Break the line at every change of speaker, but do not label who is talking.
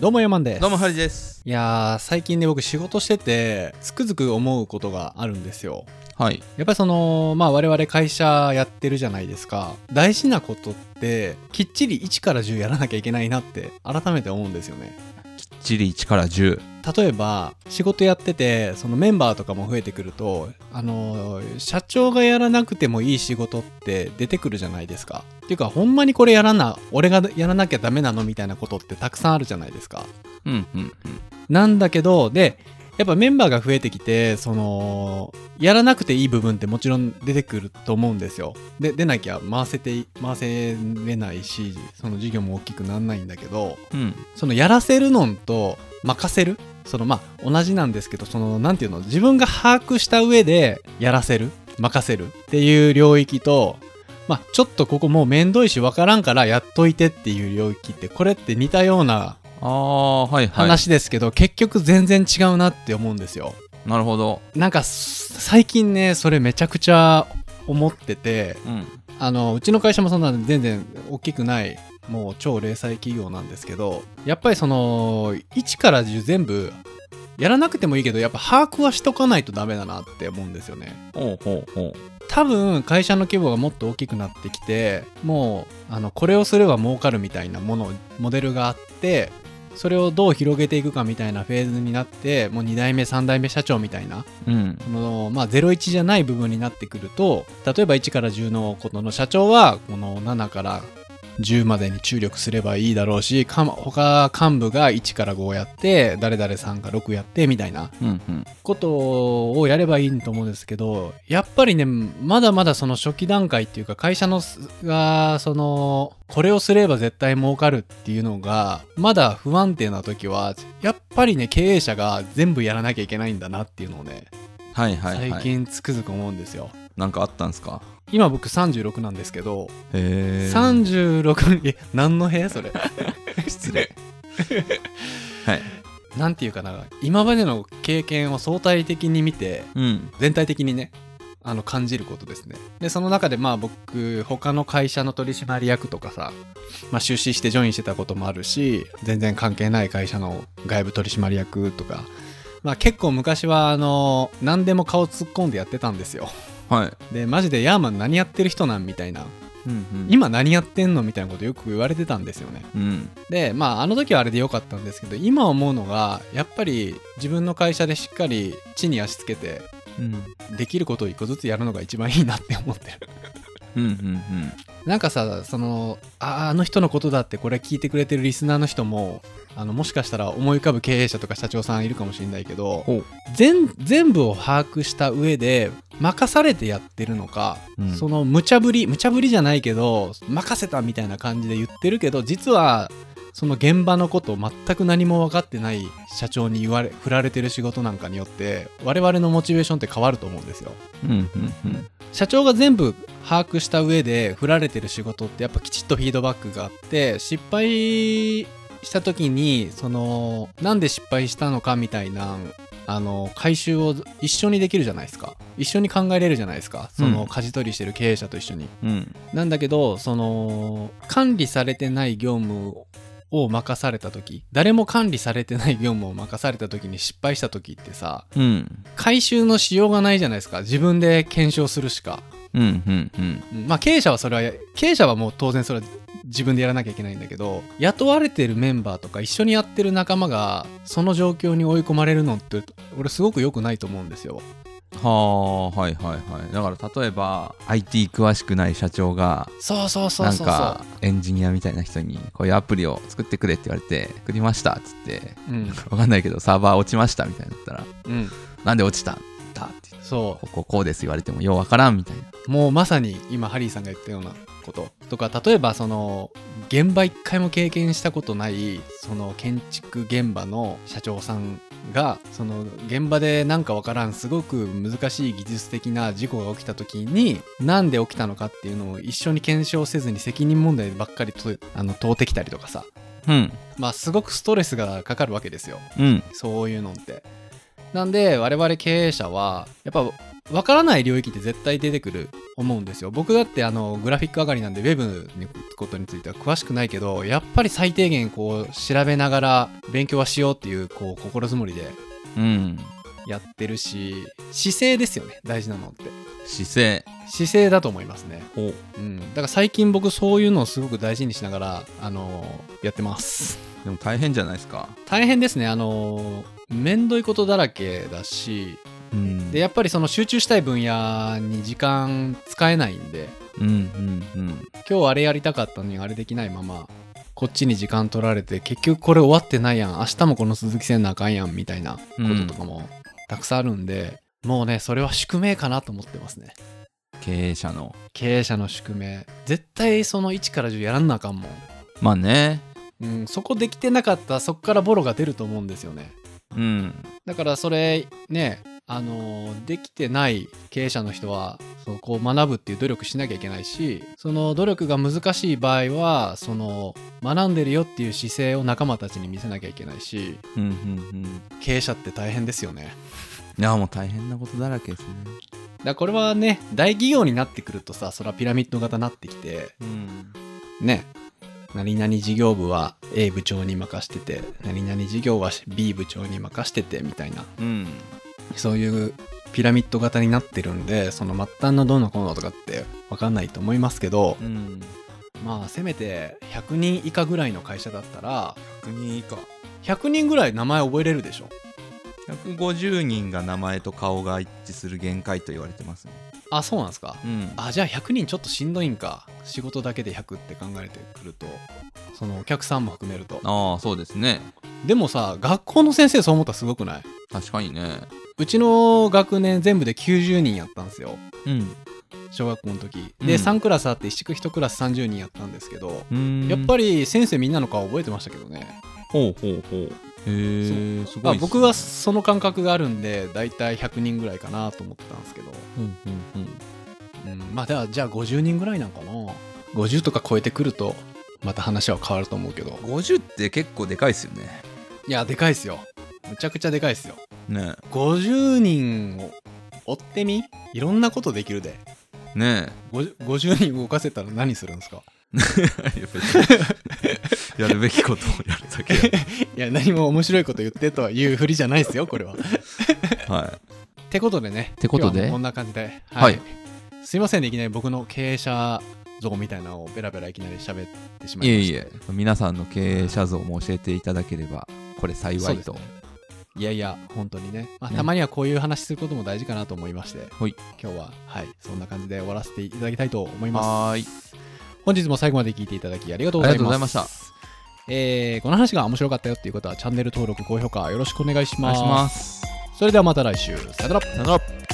どうもヤマンです。
どうもハリです。
いやー最近ね僕仕事しててつくづく思うことがあるんですよ。
はい。
やっぱりそのまあ我々会社やってるじゃないですか。大事なことってきっちり1から10やらなきゃいけないなって改めて思うんですよね
ちり1から10
例えば仕事やっててそのメンバーとかも増えてくるとあのー社長がやらなくてもいい仕事って出てくるじゃないですか。っていうかほんまにこれやらな俺がやらなきゃダメなのみたいなことってたくさんあるじゃないですか。
うんうんうん。
なんだけどでやっぱメンバーが増えてきてそのやらなくていい部分ってもちろん出てくると思うんですよ。で出なきゃ回せて回せれないしその事業も大きくならないんだけど
うん。
そのやらせるのんと任せる？そのまあ同じなんですけどそのなんていうの？自分が把握した上でやらせる？任せる？っていう領域とまあちょっとここもうめんどいしわからんからやっといてっていう領域ってこれって似たような
ああはいはい。
話ですけど、結局全然違うなって思うんですよ。
なるほど。
なんかす最近ねそれめちゃくちゃ思ってて
うん。
あのうちの会社もそんな全然大きくないもう超零細企業なんですけどやっぱりその1から10全部やらなくてもいいけどやっぱ把握はしとかないとダメだなって思うんですよね。
ほうほうほう。
多分会社の規模がもっと大きくなってきてもうあのこれをすれば儲かるみたいなものモデルがあってそれをどう広げていくかみたいなフェーズになってもう2代目3代目社長みたいな。
うん。
この、まあ、01じゃない部分になってくると例えば1から10のことの社長はこの7から10までに注力すればいいだろうしか他幹部が1から5やって誰々さんが6やってみたいなことをやればいいと思うんですけどやっぱりねまだまだその初期段階っていうか会社のすがそのこれをすれば絶対儲かるっていうのがまだ不安定な時はやっぱりね経営者が全部やらなきゃいけないんだなっていうのをね
はいはいはい。
最近つくづく思うんですよ。
なんかあったんすか？
今僕36なんですけど
へ え
36え何の部屋？それ。
失礼。はい。
なんていうかな今までの経験を相対的に見て
うん。
全体的にねあの感じることですね。でその中でまあ僕他の会社の取締役とかさ、まあ、出資してジョインしてたこともあるし全然関係ない会社の外部取締役とかまあ結構昔はあの何でも顔突っ込んでやってたんですよ
はい。
でマジでヤーマン何やってる人なんみたいな。
うんうん。
今何やってんのみたいなことよく言われてたんですよね。
うん。
でまああの時はあれで良かったんですけど今思うのがやっぱり自分の会社でしっかり地に足つけて
うん。
できることを一個ずつやるのが一番いいなって思ってる。
うんうん
なんかさそのああの人のことだってこれ聞いてくれてるリスナーの人もあのもしかしたら思い浮かぶ経営者とか社長さんいるかもしれないけど全部を把握した上で任されてやってるのか、
うん
その無茶ぶり無茶ぶりじゃないけど任せたみたいな感じで言ってるけど実はその現場のことを全く何も分かってない社長に言われ振られてる仕事なんかによって我々のモチベーションって変わると思うんですよ。
うんうんうん
社長が全部把握した上で振られてる仕事ってやっぱきちっとフィードバックがあって失敗した時にそのなんで失敗したのかみたいなあの回収を一緒にできるじゃないですか。一緒に考えれるじゃないですか。その
うん。
舵取りしてる経営者と一緒に、
うん。
なんだけどその管理されてない業務を任された時誰も管理されてない業務を任された時に失敗した時ってさ
うん。
回収のしようがないじゃないですか。自分で検証するしか。
うんうんうん。
うん。まあ経営者はそれは経営者はもう当然それは自分でやらなきゃいけないんだけど雇われてるメンバーとか一緒にやってる仲間がその状況に追い込まれるのって俺すごく良くないと思うんですよ。
はあはいはいはい。だから例えば IT 詳しくない社長が
そうそうそう
かエンジニアみたいな人にこういうアプリを作ってくれって言われて作りましたっつって
う。うん
わかんないけどサーバー落ちましたみたいになったら
うん
なんで落ちたんだって
そ
こここうです言われてもようわからんみたいな。
うもうまさに今ハリーさんが言ったようなこと。とか例えばその現場一回も経験したことないその建築現場の社長さんがその現場でなんかわからんすごく難しい技術的な事故が起きた時になんで起きたのかっていうのを一緒に検証せずに責任問題ばっかりとあの問うてきたりとかさ。
うん。
まあすごくストレスがかかるわけですよ。
うん。
そういうのって。なんで我々経営者はやっぱ分からない領域って絶対出てくる思うんですよ。僕だってあのグラフィック上がりなんでウェブのことについては詳しくないけどやっぱり最低限こう調べながら勉強はしようっていうこう心づもりで
うん。
やってるし姿勢ですよね。大事なのって。
姿勢。
姿勢だと思いますね。
お
う。ん。だから最近僕そういうのをすごく大事にしながらあのやってます。
でも大変じゃないですか。
大変ですね。あのめんどいことだらけだし
うん。
でやっぱりその集中したい分野に時間使えないんで
うんうんうん。
今日あれやりたかったのにあれできないままこっちに時間取られて結局これ終わってないやん。明日もこの鈴木せんなあかんやんみたいなこととかもたくさんあるんで、もうねそれは宿命かなと思ってますね。
経営者の。
経営者の宿命。絶対その1から10やらんなあかんもん、
まあね。
うん、そこできてなかったらそこからボロが出ると思うんですよね。
うん。
だからそれねあのできてない経営者の人はそこを学ぶっていう努力しなきゃいけないしその努力が難しい場合はその学んでるよっていう姿勢を仲間たちに見せなきゃいけないし
うんうんうん
経営者って大変ですよね。
いやもう大変なことだらけですね。
だこれはね大企業になってくるとさそれはピラミッド型になってきて
うん。
ね何々事業部は A 部長に任してて何々事業は B 部長に任しててみたいな。
うん
そういうピラミッド型になってるんでその末端のどうのこうのとかって分かんないと思いますけど
うん。
まあせめて100人以下ぐらいの会社だったら
100人以下。
100人ぐらい名前覚えれるでしょ
？150人が名前と顔が一致する限界と言われてますね。
あそうなんですか？
うん。
あじゃあ100人ちょっとしんどいんか。仕事だけで100って考えてくるとそのお客さんも含めると。
ああそうですね。
でもさ学校の先生そう思ったらすごくない？
確かにね
うちの学年全部で90人やったんですよ。
うん。
小学校の時。
うん。
で、3クラスあって一区1クラス30人やったんですけど、
うん。
やっぱり先生みんなの顔覚えてましたけどね。
ほうほうほう。へえすごいね。
あ僕はその感覚があるんで大体100人ぐらいかなと思ってたんですけど、
うんうんうん。
うん、まあではじゃあ50人ぐらいなんかな。50とか超えてくるとまた話は変わると思うけど。
50って結構でかいっすよね。
いやでかいっすよ。むちゃくちゃでかいっすよ
ね。
50人を追ってみ？いろんなことできるで。
えね
50 50人動かせたら何するんですか？
え い やるべきことをやるだけ。
いや何も面白いこと言ってとは言うふりじゃないですよこれは。
は
ってことでね。
てことで？
こんな感じで。
はい。
すいませんね、いきなり僕の経営者像みたいなのをベラベラいきなり喋ってしま
いいえ
いました。
いえ皆さんの経営者像も教えていただければこれ幸いと
そうですねいやいや、本当にね。まあ、
ね
たまにはこういう話することも大事かなと思いまして、
はい
今日は、はい、そんな感じで終わらせていただきたいと思います。本日も最後まで聞いていただきありがとうございま
した。
えーこの話が面白かったよっていう方はチャンネル登録、高評価よろしくお願い。
します
それではまた来週。さよなら。
さよなら